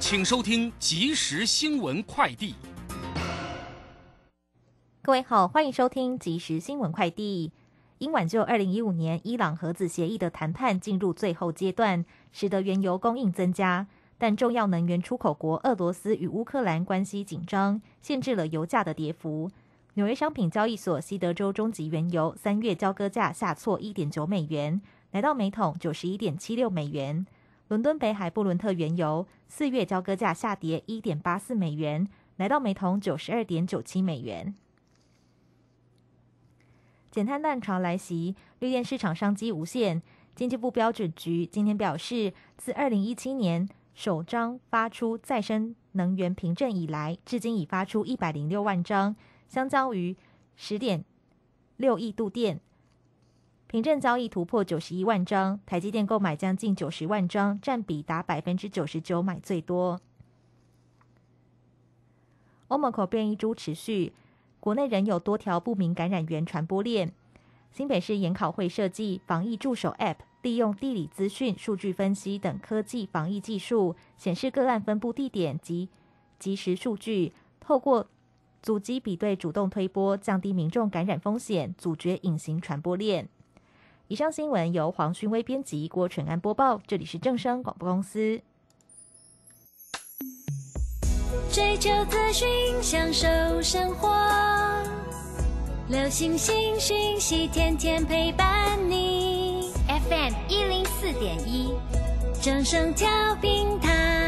请收听即时新闻快递。各位好，欢迎收听即时新闻快递。因挽救二零一五年伊朗核子协议的谈判进入最后阶段，使得原油供应增加，但重要能源出口国俄罗斯与乌克兰关系紧张，限制了油价的跌幅。纽约商品交易所西德州中级原油三月交割价下挫一点九美元，来到每桶九十一点七六美元。伦敦北海布伦特原油四月交割价下跌一点八四美元，来到每桶九十二点九七美元。减碳浪潮来袭，绿电市场商机无限。经济部标准局今天表示，自二零一七年首张发出再生能源凭证以来，至今已发出一百零六万张，相当于十点六亿度电。凭证交易突破九十一万张，台积电购买将近九十万张，占比达百分之九十九，买最多。欧盟口变异株持续。国内仍有多条不明感染源传播链。新北市研考会设计防疫助手 App，利用地理资讯、数据分析等科技防疫技术，显示个案分布地点及即时数据，透过阻击比对，主动推波，降低民众感染风险，阻绝隐形传播链。以上新闻由黄勋威编辑，郭纯安播报。这里是正声广播公司。追求资讯，享受生活。流星星讯息，天天陪伴你。FM 一零四点一，正声调平台。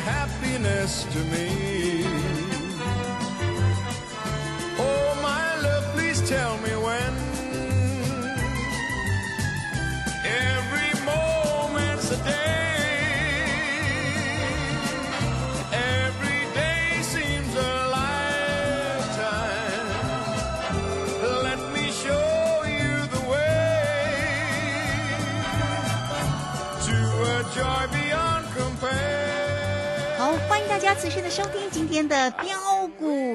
happiness to me. Oh, my love, please tell me when. 收听今天的标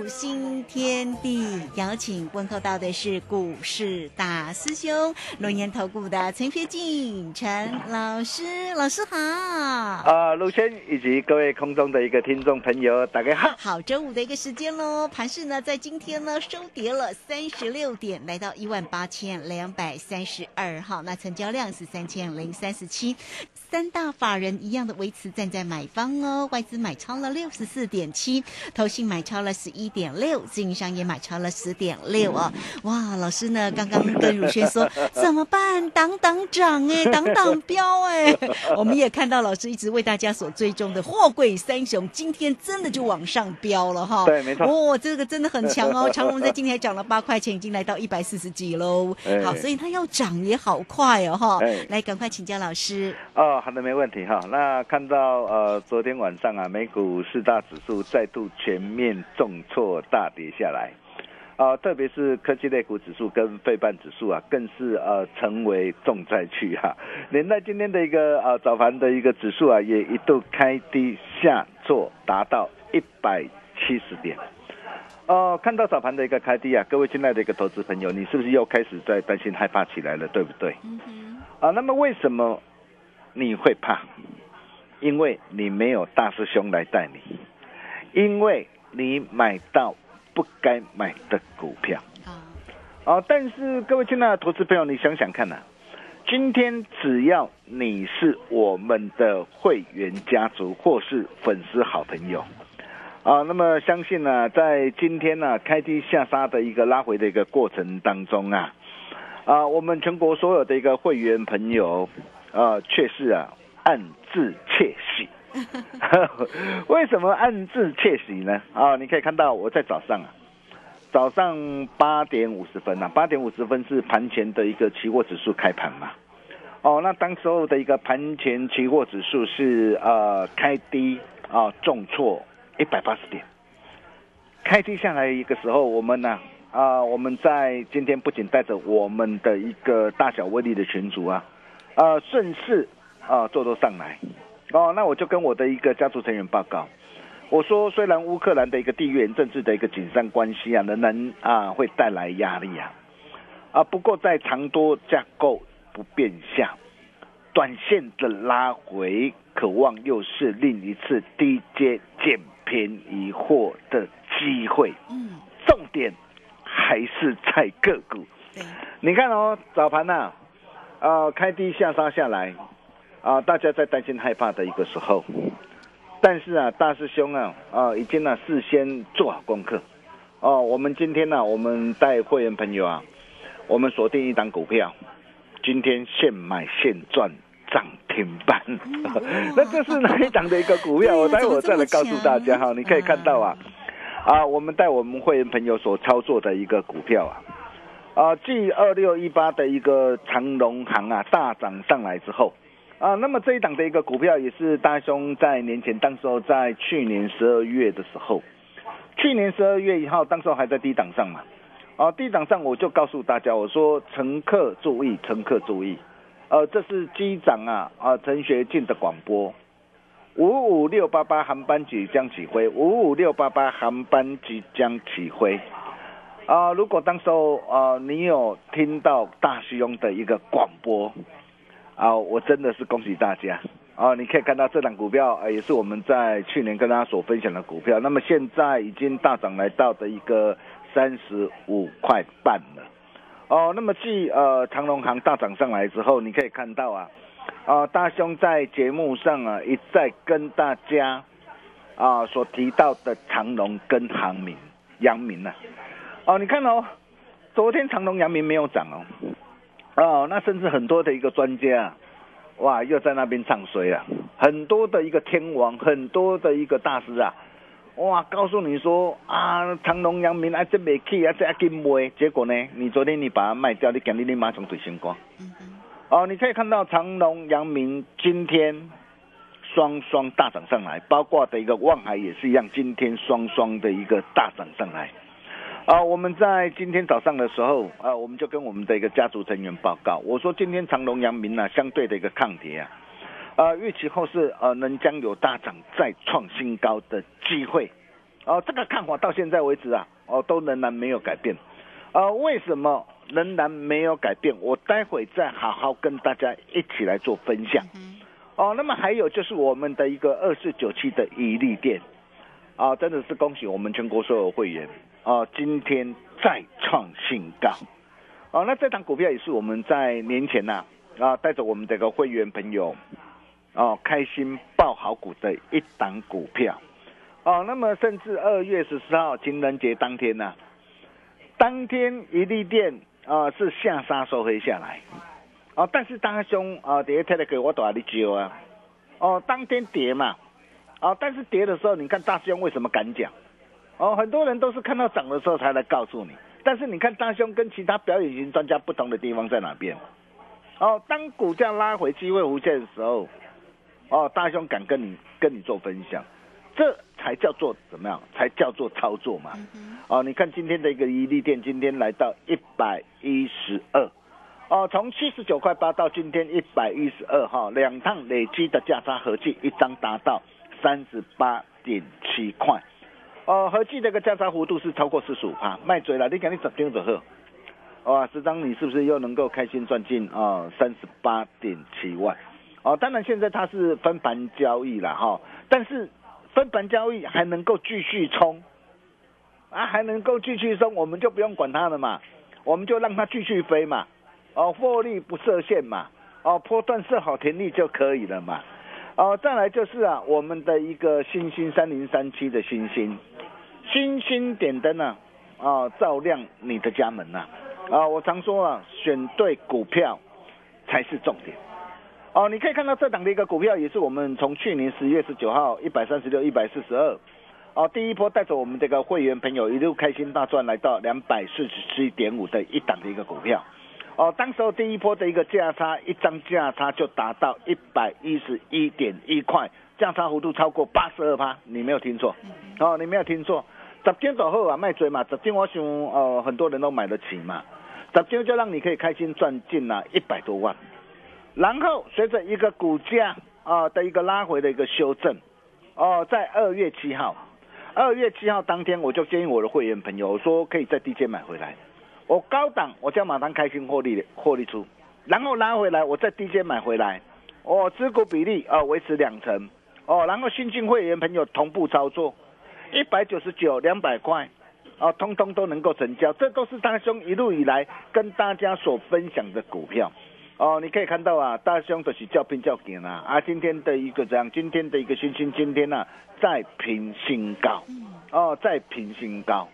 股新天地，邀请问候到的是股市大师兄龙岩投顾的陈学进陈老师，老师好。啊，陆轩以及各位空中的一个听众朋友，大家好。好，周五的一个时间喽，盘市呢在今天呢收跌了三十六点，来到一万八千两百三十二号，那成交量是三千零三十七，三大法人一样的维持站在买方哦，外资买超了六十四点七，投信买超了十一点六，自营商也买超了十点六哦。哇，老师呢刚刚跟汝轩说 怎么办？挡挡涨哎，挡挡标哎，我们也看到老师一直为大家所追踪的货柜三雄，今天真的就往上飙了哈。对，没错。哦，这个真的很强哦，长隆在今天还涨了八块钱，已经来到一百四十几喽。哎好，所以它要涨也好快哦哈哎。来，赶快请教老师。哦，好的，没问题哈。那看到呃，昨天晚上啊，美股四大指数再度全面重重挫大跌下来。啊，特别是科技类股指数跟费半指数啊，更是呃成为重灾区哈、连带今天的一个呃早盘的一个指数啊，也一度开低下挫，达到一百七十点。哦，看到早盘的一个开低啊，各位亲爱的一个投资朋友，你是不是又开始在担心害怕起来了，对不对？啊，那么为什么你会怕？因为你没有大师兄来带你，因为你买到不该买的股票。啊，哦，但是各位亲爱的投资朋友，你想想看呐、今天只要你是我们的会员家族或是粉丝好朋友，啊，那么相信呢、在今天呢、开低下杀的一个拉回的一个过程当中啊，啊，我们全国所有的一个会员朋友，啊，却是啊暗自窃喜。为什么暗自窃喜呢？啊，你可以看到我在早上啊，早上八点五十分、啊，八点五十分是盘前的一个期货指数开盘嘛。哦，那当时候的一个盘前期货指数是呃开低啊、重挫一百八十点，开低下来一个时候，我们呢啊、我们在今天不仅带着我们的一个大小威力的群组啊，啊顺势啊做多上来，哦，那我就跟我的一个家族成员报告，我说虽然乌克兰的一个地缘政治的一个紧张关系啊，仍然啊会带来压力啊，啊不过在长多架构不变下，短线的拉回，渴望又是另一次低阶捡便宜货的机会。嗯，重点还是在个股。对，你看哦，早盘呐、啊，开低下杀下来，啊，大家在担心害怕的一个时候，但是啊，大师兄啊，啊，已经呢、事先做好功课，哦，我们今天呢、我们带会员朋友啊，我们锁定一档股票，今天现买现赚。涨停板，那这是哪一档的一个股票？我待会我再来告诉大家哈。你可以看到啊，啊，我们带我们会员朋友所操作的一个股票啊，啊，继二六一八的一个长隆行啊大涨上来之后，啊，那么这一档的一个股票也是大兄在年前，当时候在去年十二月的时候，去年十二月一号，当时候还在低档上嘛，啊，低档上我就告诉大家，我说乘客注意，乘客注意，呃，这是机长啊啊陈学进的广播，五五六八八航班即将起飞，五五六八八航班即将起飞。啊、如果当时候啊、你有听到大师兄的一个广播，啊、我真的是恭喜大家。啊、你可以看到这档股票，啊，也是我们在去年跟大家所分享的股票，那么现在已经大涨来到的一个三十五块半了。哦，那么继呃长隆行大涨上来之后，你可以看到啊，啊大兄在节目上啊一再跟大家啊所提到的长隆跟航明、阳明呢、啊，哦，你看哦，昨天长隆、阳明没有涨哦，哦，那甚至很多的一个专家啊，哇，又在那边唱衰啊，很多的一个天王，很多的一个大师啊，哇，告诉你说啊，长隆、阳明啊，这没去啊，这要给卖，结果呢，你昨天你把它卖掉，你今天你马上对星光。哦，你可以看到长隆、阳明今天双双大涨上来，包括的一个望海也是一样，今天双双的一个大涨上来。啊，我们在今天早上的时候，啊，我们就跟我们的一个家族成员报告，我说今天长隆、阳明呢、相对的一个抗跌啊，呃，预期后市呃能将有大涨再创新高的机会。哦、这个看法到现在为止啊，哦，都仍然没有改变。呃，为什么仍然没有改变？我待会再好好跟大家一起来做分享。哦，那么还有就是我们的一个二四九七的一利店，啊，真的是恭喜我们全国所有会员啊，今天再创新高。哦，那这档股票也是我们在年前呐啊带着我们的个会员朋友哦开心爆好股的一档股票。哦，那么甚至二月十四号情人节当天呐、当天一利店啊、是下杀收黑下来，哦，但是大兄啊，第一天的给我打你揪啊，哦，当天跌嘛，哦，但是跌的时候，你看大兄为什么敢讲？哦，很多人都是看到涨的时候才来告诉你，但是你看大兄跟其他表演型专家不同的地方在哪边？哦，当股价拉回机会无限的时候，哦，大兄敢跟你跟你做分享，这才叫做怎么样？才叫做操作嘛。哦，你看今天的一个伊利店，今天来到一百一十二，哦，从七十九块八到今天一百一十二哈，两趟累积的价差合计一张达到三十八点七块，哦，合计这个价差幅度是超过四十五趴，卖嘴了，你赶紧十张就好。哇，十张你是不是又能够开心赚进啊三十八点七万？哦，当然现在它是分盘交易了哈，但是分盘交易还能够继续冲，啊，还能够继续冲，我们就不用管它了嘛，我们就让它继续飞嘛，哦，获利不设限嘛，哦，波段设好停利就可以了嘛，哦，再来就是啊，我们的一个星星三零三七的星星，星星点灯啊，啊，照亮你的家门呐，啊，我常说啊，选对股票才是重点。哦，你可以看到这档的一个股票，也是我们从去年十月十九号一百三十六、一百四十二，哦，第一波带着我们这个会员朋友一路开心大赚，来到两百四十七点五的一档的一个股票，哦，当时候第一波的一个价差，一张价差就达到一百一十一点一块，价差幅度超过八十二趴，你没有听错，哦，你没有听错，十天走后啊卖追嘛，十天我想呃很多人都买得起嘛，十天就让你可以开心赚进了一百多万。然后随着一个股价啊的一个拉回的一个修正，哦，在二月七号，二月七号当天，我就建议我的会员朋友，我说可以在低阶买回来，我高档我叫马上开心获利获利出，然后拉回来，我在低阶买回来，哦，持股比例啊维持两成，哦，然后新进会员朋友同步操作，一百九十九两百块，哦，通通都能够成交，这都是大兄一路以来跟大家所分享的股票。哦，你可以看到啊，大兄都是叫拼叫紧啊，啊，今天的一个这样，今天的一个星星，今天呢再平新高，哦，再平新高，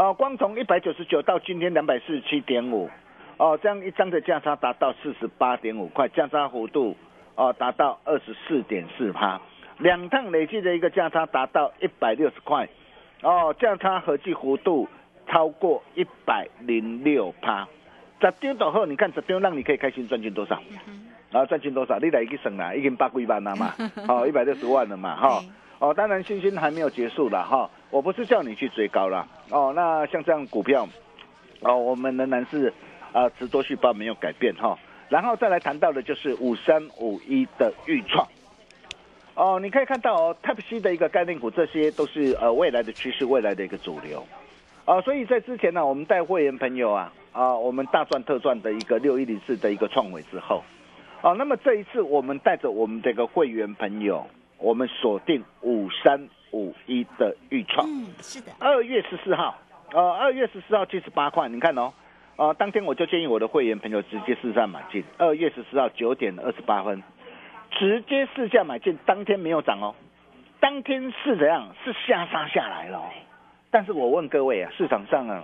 哦，光从一百九十九到今天两百四十七点五，哦，这样一张的价差达到四十八点五块，价差幅度哦达到二十四点四趴，两趟累计的一个价差达到一百六十块，哦，价差合计幅度超过一百零六趴。十张倒后，你看十张让你可以开心赚进多少？然后赚进多少？你来去省啦，已经八几万了嘛，哦，一百六十万了嘛，哈，哦，当然信心还没有结束了哈，我不是叫你去追高了，哦，那像这样股票，哦，我们仍然是啊，持多续报没有改变哈，然后再来谈到的就是五三五一的预创，哦，你可以看到哦，Type C 的一个概念股，这些都是呃未来的趋势，未来的一个主流，啊，所以在之前呢，我们带会员朋友啊。啊，我们大赚特赚的一个六一零四的一个创伟之后，啊，那么这一次我们带着我们这个会员朋友，我们锁定五三五一的预创，嗯，是的，二月十四号，呃，二月十四号七十八块，你看哦，呃，当天我就建议我的会员朋友直接试价买进，二月十四号九点二十八分，直接试价买进，当天没有涨哦，当天是怎样？是下杀下来了，但是我问各位啊，市场上啊。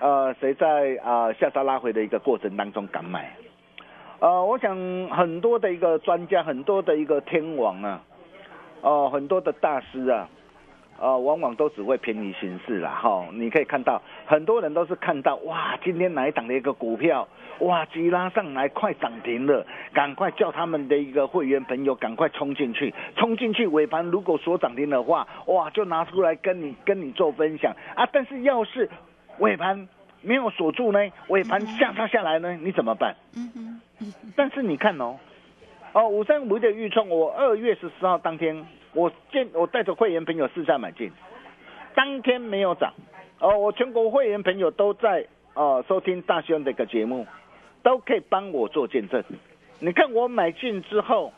呃，谁在啊下杀拉回的一个过程当中敢买？呃，我想很多的一个专家，很多的一个天王啊，哦，很多的大师啊，呃，往往都只会偏离形势啦。哈。你可以看到，很多人都是看到哇，今天哪一档的一个股票，哇，急拉上来快涨停了，赶快叫他们的一个会员朋友赶快冲进去，冲进去尾盘如果锁涨停的话，哇，就拿出来跟你跟你做分享啊。但是要是尾盘没有锁住呢，尾盘下杀下来呢，你怎么办？嗯哼，但是你看哦，哦五三五的预创，我二月十四号当天，我见我带着会员朋友试下买进，当天没有涨，哦，我全国会员朋友都在哦收听大兄的一个节目，都可以帮我做见证。你看我买进之后，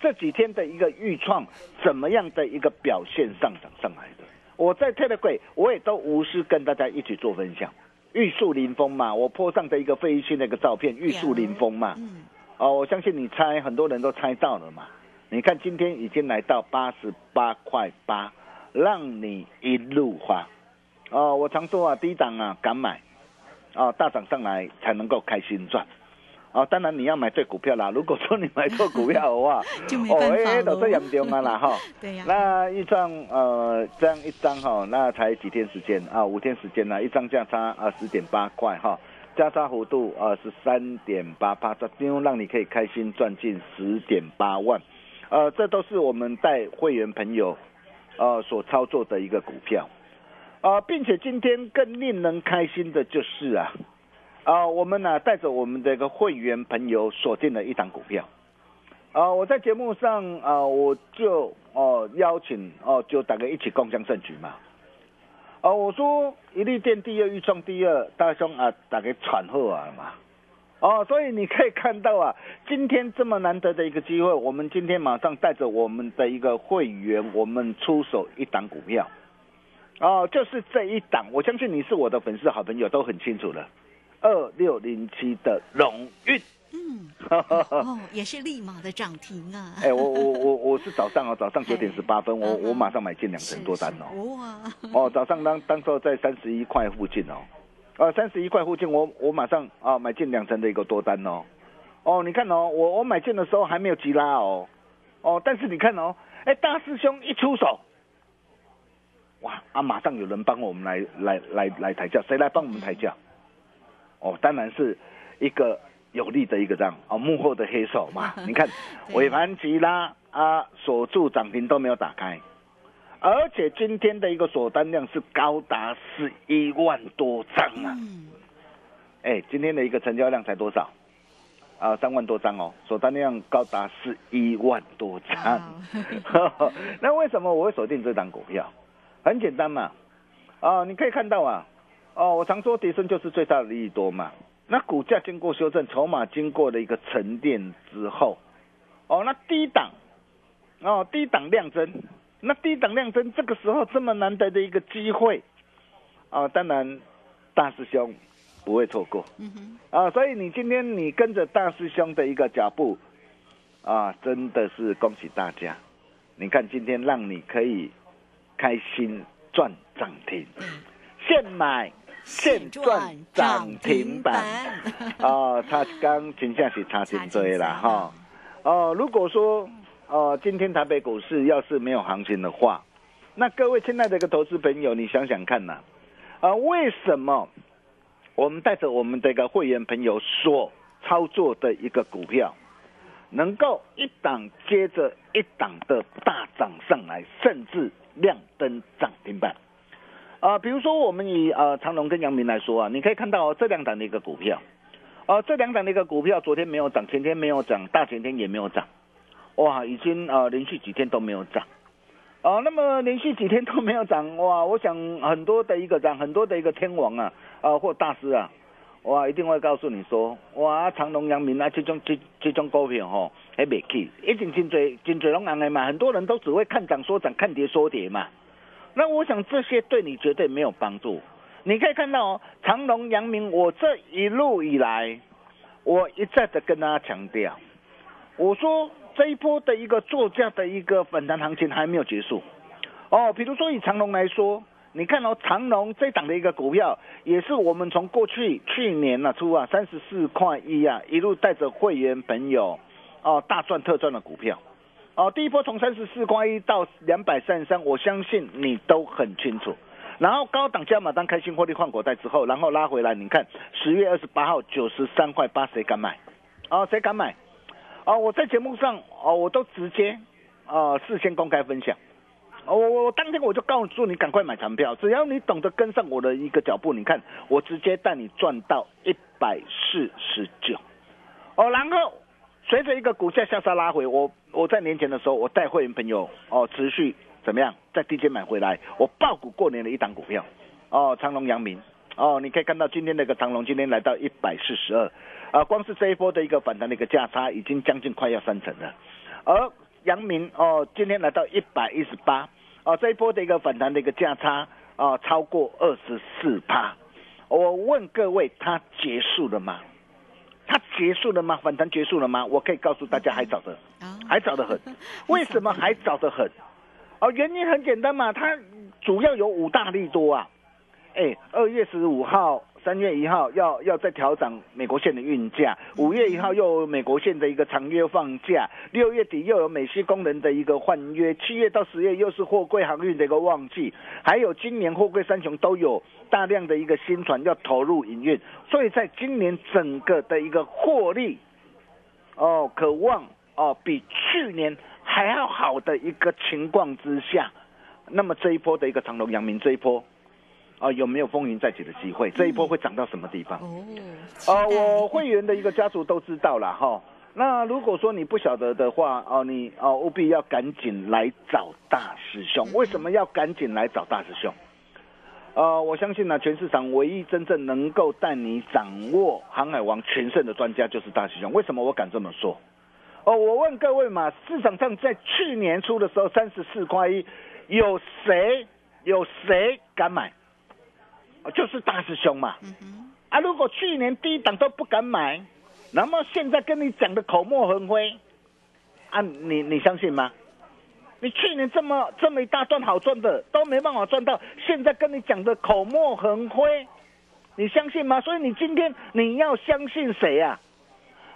这几天的一个预创怎么样的一个表现上涨上来的？我在特的柜，我也都无私跟大家一起做分享。玉树临风嘛，我坡上的一个飞行的一个照片，玉树临风嘛。嗯。哦，我相信你猜，很多人都猜到了嘛。你看今天已经来到八十八块八，让你一路花。哦，我常说啊，低档啊敢买，哦大涨上来才能够开心赚。哦，当然你要买对股票啦。如果说你买错股票的话，就没办法哦，哎，都这严重啊啦 哈。对呀。那一张呃，这样一张哈，那才几天时间啊？五天时间呢，一张价差啊十点八块哈，价差幅度啊是三点八八，这张让你可以开心赚进十点八万。呃，这都是我们带会员朋友呃所操作的一个股票，啊，并且今天更令人开心的就是啊，啊，我们呢带着我们的一个会员朋友锁定了一档股票，啊，我在节目上啊，我就哦邀请哦就大家一起共享盛举嘛，哦，我说一利电第二，预创第二，大兄啊，大家喘后啊嘛。哦，所以你可以看到啊，今天这么难得的一个机会，我们今天马上带着我们的一个会员，我们出手一档股票，哦，就是这一档，我相信你是我的粉丝好朋友都很清楚了，二六零七的荣运，嗯，哦，也是立马的涨停啊！哎，我我我我是早上哦，早上九点十八分，我我马上买进两成多单哦，哇，哦，早上当当时候在三十一块附近哦，啊，三十一块附近我我马上啊买进两成的一个多单哦，哦，你看哦，我我买进的时候还没有急拉哦，哦，但是你看哦，哎，大师兄一出手，哇啊，马上有人帮我们来来来来抬价，谁来帮我们抬价？哦，当然是一个有力的一个这样哦幕后的黑手嘛，你看尾盘急拉啊，锁住涨停都没有打开。而且今天的一个锁单量是高达十一万多张啊！嗯，哎，今天的一个成交量才多少？啊，三万多张哦，锁单量高达十一万多张。那为什么我会锁定这张股票？很简单嘛，啊，你可以看到啊，哦，我常说提升就是最大的利益多嘛。那股价经过修正，筹码经过了一个沉淀之后，哦，那低档，哦，低档量增，那低档量增，这个时候这么难得的一个机会，啊，当然大师兄不会错过。啊，所以你今天你跟着大师兄的一个脚步，啊，真的是恭喜大家！你看今天让你可以开心赚涨停，现买现赚涨停板啊！他刚真正是差真多啦 哈。哦，如果说哦，今天台北股市要是没有行情的话，那各位亲爱的一个投资朋友，你想想看呐、啊，为什么我们带着我们的一个会员朋友所操作的一个股票，能够一档接着一档的大涨上来，甚至亮灯涨停板？啊、比如说我们以呃长隆跟阳明来说啊，你可以看到、哦、这两档的一个股票，啊、这两档的一个股票昨天没有涨，前天没有涨，大前天也没有涨，哇，已经呃连续几天都没有涨。哦，那么连续几天都没有涨，哇！我想很多的一个涨，很多的一个天王啊，啊或大师啊，哇，一定会告诉你说，哇，长隆、阳明啊，这种这这种股票吼，还没去，一定真侪真侪拢安的嘛，很多人都只会看涨说涨，看跌说跌嘛。那我想这些对你绝对没有帮助。你可以看到哦，长隆、阳明，我这一路以来，我一再的跟大家强调，我说这一波的一个作价的一个反弹行情还没有结束。哦，比如说以长隆来说，你看哦，长隆这档的一个股票，也是我们从过去去年呢、出啊三十四块一啊，一路带着会员朋友哦大赚特赚的股票。哦，第一波从三十四块一到两百三十三，我相信你都很清楚。然后高档加码单开新获利换口袋之后，然后拉回来，你看十月二十八号九十三块八，谁敢买？哦，谁敢买？哦，我在节目上哦，我都直接哦事先公开分享。哦，我我当天我就告诉你赶快买长票，只要你懂得跟上我的一个脚步，你看我直接带你赚到一百四十九。哦，然后随着一个股价向下拉回，我我在年前的时候，我带会员朋友哦持续怎么样在低阶买回来，我爆股过年的一档股票哦，长隆、阳明哦，你可以看到今天那个长隆今天来到一百四十二，啊，光是这一波的一个反弹的一个价差已经将近快要三成了，而阳明哦今天来到一百一十八，哦这一波的一个反弹的一个价差啊超过二十四趴，我问各位，它结束了吗？它结束了吗？反弹结束了吗？我可以告诉大家，还早得，啊还早得很。为什么还早得很？哦，原因很简单嘛，它主要有五大利多啊。哎，二月十五号、三月一号要要再调整美国线的运价，五月一号又有美国线的一个长约放假，六月底又有美西工人的一个换约，七月到十月又是货柜航运的一个旺季，还有今年货柜三雄都有大量的一个新船要投入营运，所以在今年整个的一个获利，哦，渴望哦比去年还要好的一个情况之下，那么这一波的一个长隆、阳明这一波，啊、有没有风云再起的机会？这一波会涨到什么地方？哦，呃，我会员的一个家族都知道了哈。那如果说你不晓得的话，哦、你哦、务必要赶紧来找大师兄。为什么要赶紧来找大师兄？呃，我相信呢，全市场唯一真正能够带你掌握航海王全胜的专家就是大师兄。为什么我敢这么说？哦，我问各位嘛，市场上在去年初的时候，三十四块一，有谁有谁敢买？哦就是大师兄嘛。啊，如果去年低档都不敢买，那么现在跟你讲的口沫横飞，啊，你你相信吗？你去年这么这么一大段好赚的都没办法赚到，现在跟你讲的口沫横飞，你相信吗？所以你今天你要相信谁呀、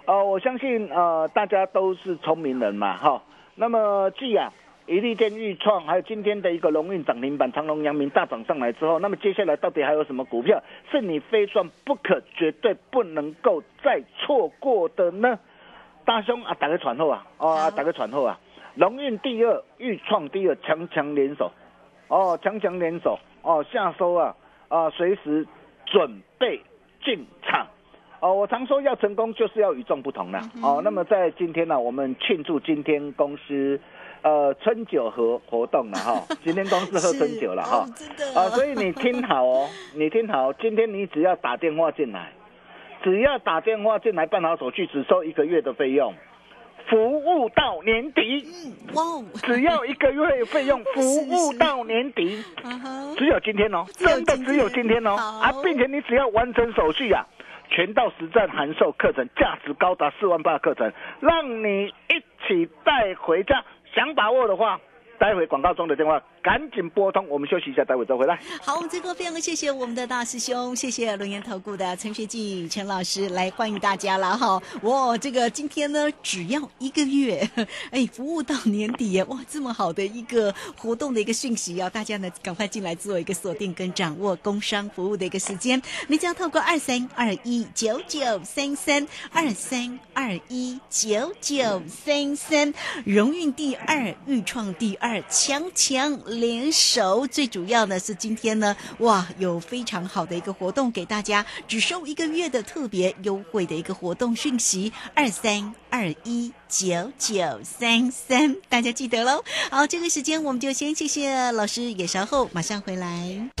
呃，我相信呃大家都是聪明人嘛，哈。那么既啊，一利电、预创，还有今天的一个龙运涨停板、长隆、阳明大涨上来之后，那么接下来到底还有什么股票？是你非赚不可、绝对不能够再错过的呢？大兄啊，打个传后啊，哦，啊打个传后啊，龙运第二，预创第二，强强联手，哦，强强联手，哦，下收啊，啊，随时准备进场。哦，我常说要成功就是要与众不同的、哦。那么在今天呢、我们庆祝今天公司呃春酒和活动了哈，今天公司喝春酒了哈。啊，所以你听好哦，你听好，今天你只要打电话进来，只要打电话进来办好手续，只收一个月的费用，服务到年底，只要一个月费用，服务到年底。只有今天哦，真的只有今天哦啊，并且你只要完成手续啊，全到实战函授课程，价值高达四万八的课程，让你一起带回家。想把握的话，待会广告中的电话赶紧拨通，我们休息一下，待会再回来。好，我们这个非常谢谢我们的大师兄，谢谢龙岩投顾的陈学进陈老师来欢迎大家了哈。哇，这个今天呢只要一个月，哎，服务到年底，哇，这么好的一个活动的一个讯息啊，大家呢赶快进来做一个锁定跟掌握工商服务的一个时间，你只要透过二三二一九九三三二三二一九九三三，荣运第二，豫创第二，强强联手。最主要呢是今天呢，哇，有非常好的一个活动给大家，只收一个月的特别优惠的一个活动讯息，二三二一九九三三，大家记得喽。好，这个时间我们就先谢谢老师，也稍后马上回来。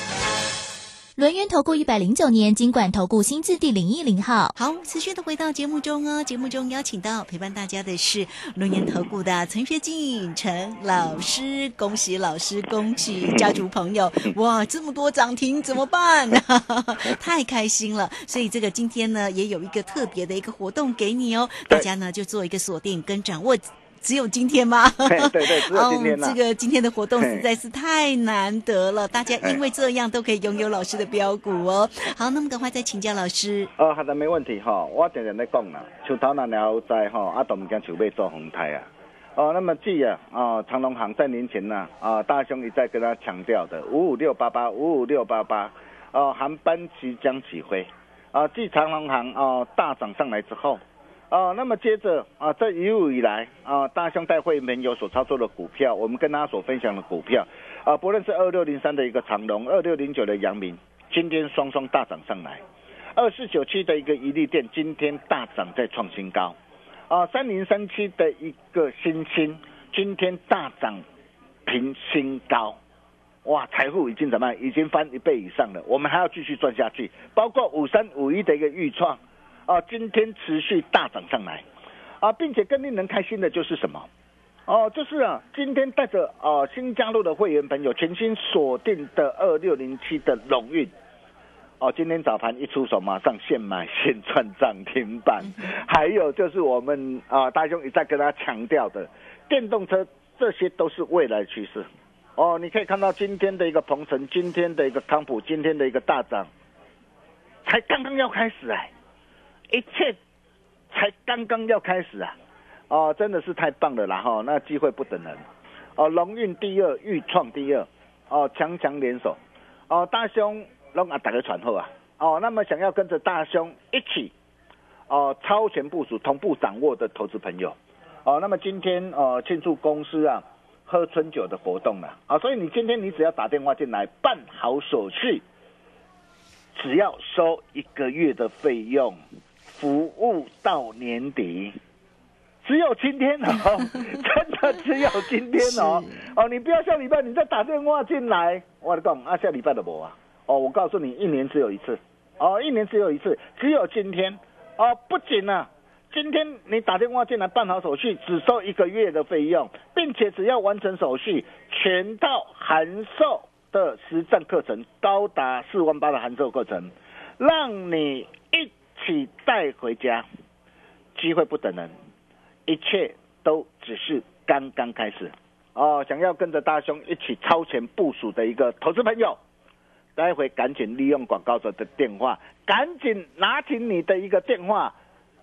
轮源投顾一百零九年金管投顾新字第零一零号。好，持续的回到节目中哦。节目中邀请到陪伴大家的是轮研投顾的陈学进陈老师，恭喜老师，恭喜家族朋友！哇，这么多涨停怎么办？太开心了！所以这个今天呢，也有一个特别的一个活动给你哦，大家呢就做一个锁定跟掌握。只有今天吗？对对对，只有今天哦。这个今天的活动实在是太难得了，大家因为这样都可以拥有老师的标股哦。好，那么赶快再请教老师。哦，好的，没问题哈。我常常在讲啦，像头那了在哈，啊都唔惊想要做红台啊。哦，那么记啊，哦长隆行在年前呢，啊大兄一再跟他强调的五五六八八五五六八八，哦航班即将起飞，啊继长隆行哦大涨上来之后。哦，那么接着啊，这一路以来啊，大兄带会员有所操作的股票，我们跟大家所分享的股票啊，不论是二六零三的一个长隆，二六零九的阳明，今天双双大涨上来，二四九七的一个一利店今天大涨再创新高，啊，三零三七的一个新星，今天大涨平新高，哇，财富已经怎么样？已经翻一倍以上了，我们还要继续赚下去。包括五三五一的一个预创，啊，今天持续大涨上来，啊，并且更令人开心的就是什么？哦，就是啊，今天带着啊新加入的会员朋友全新锁定的二六零七的龙运。哦，今天早盘一出手，马上现买现赚涨停板。还有就是我们啊，大兄一再跟大家强调的，电动车这些都是未来趋势。哦，你可以看到今天的一个鹏程，今天的一个康普，今天的一个大涨，才刚刚要开始哎，一切才刚刚要开始啊！哦，真的是太棒了啦哈，那机会不等人。哦，龙运第二，豫创第二，哦，强强联手。哦，大兄。让啊打个传后啊，哦，那么想要跟着大兄一起哦超前部署、同步掌握的投资朋友，哦，那么今天呃庆祝公司啊喝春酒的活动了啊，所以你今天你只要打电话进来办好手续，只要收一个月的费用，服务到年底，只有今天哦，真的只有今天哦，哦，你不要下礼拜你再打电话进来，我讲啊下礼拜的无啊。哦，我告诉你，一年只有一次，哦，一年只有一次，只有今天，哦，不仅呢，今天你打电话进来办好手续，只收一个月的费用，并且只要完成手续，全套函授的实战课程高达四万八的函授课程，让你一起带回家，机会不等人，一切都只是刚刚开始，哦，想要跟着大雄一起超前部署的一个投资朋友。待会赶紧利用广告者的电话，赶紧拿起你的一个电话，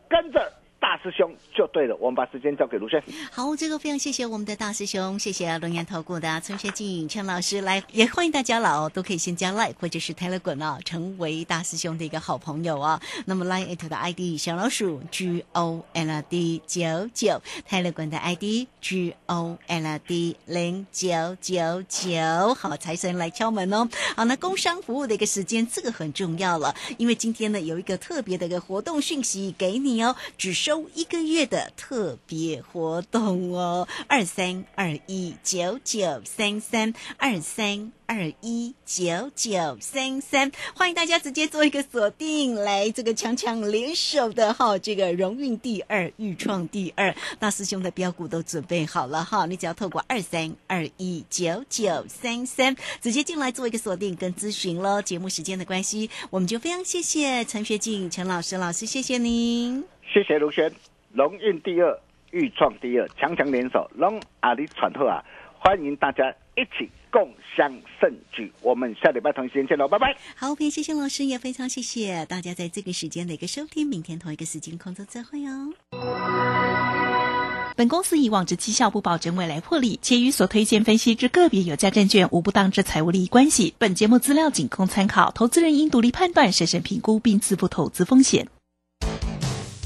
跟着。大师兄就对了，我们把时间交给卢轩。好，这个非常谢谢我们的大师兄，谢谢龙岩投顾的陈学静陈老师来，也欢迎大家老都可以先加 Line 或者是 Telegram 啊，成为大师兄的一个好朋友啊。那么 Line 的 ID 小老鼠 G O L D 九九，Telegram 的 ID G O L D 零九九九。好，财神来敲门哦。好，那工商服务的一个时间，这个很重要了，因为今天呢有一个特别的一个活动讯息给你哦，只是。收一个月的特别活动哦，二三二一九九三三二三二一九九三三，欢迎大家直接做一个锁定，来这个强强联手的哈，这个荣运第二，豫创第二，大师兄的标股都准备好了哈，你只要透过二三二一九九三三直接进来做一个锁定跟咨询喽。节目时间的关系，我们就非常谢谢陈学静陈老师老师，谢谢您。谢谢卢轩，龙运第二，豫创第二，强强联手，龙阿里传后啊！欢迎大家一起共享盛举。我们下礼拜同一时间见喽，拜拜。好，非常谢谢老师，也非常谢谢大家在这个时间的一个收听。明天同一个时间空中再会哦。本公司以往之绩效不保证未来获利，且与所推荐分析之个别有价证券无不当之财务利益关系。本节目资料仅供参考，投资人应独立判断、审慎评估并自负投资风险。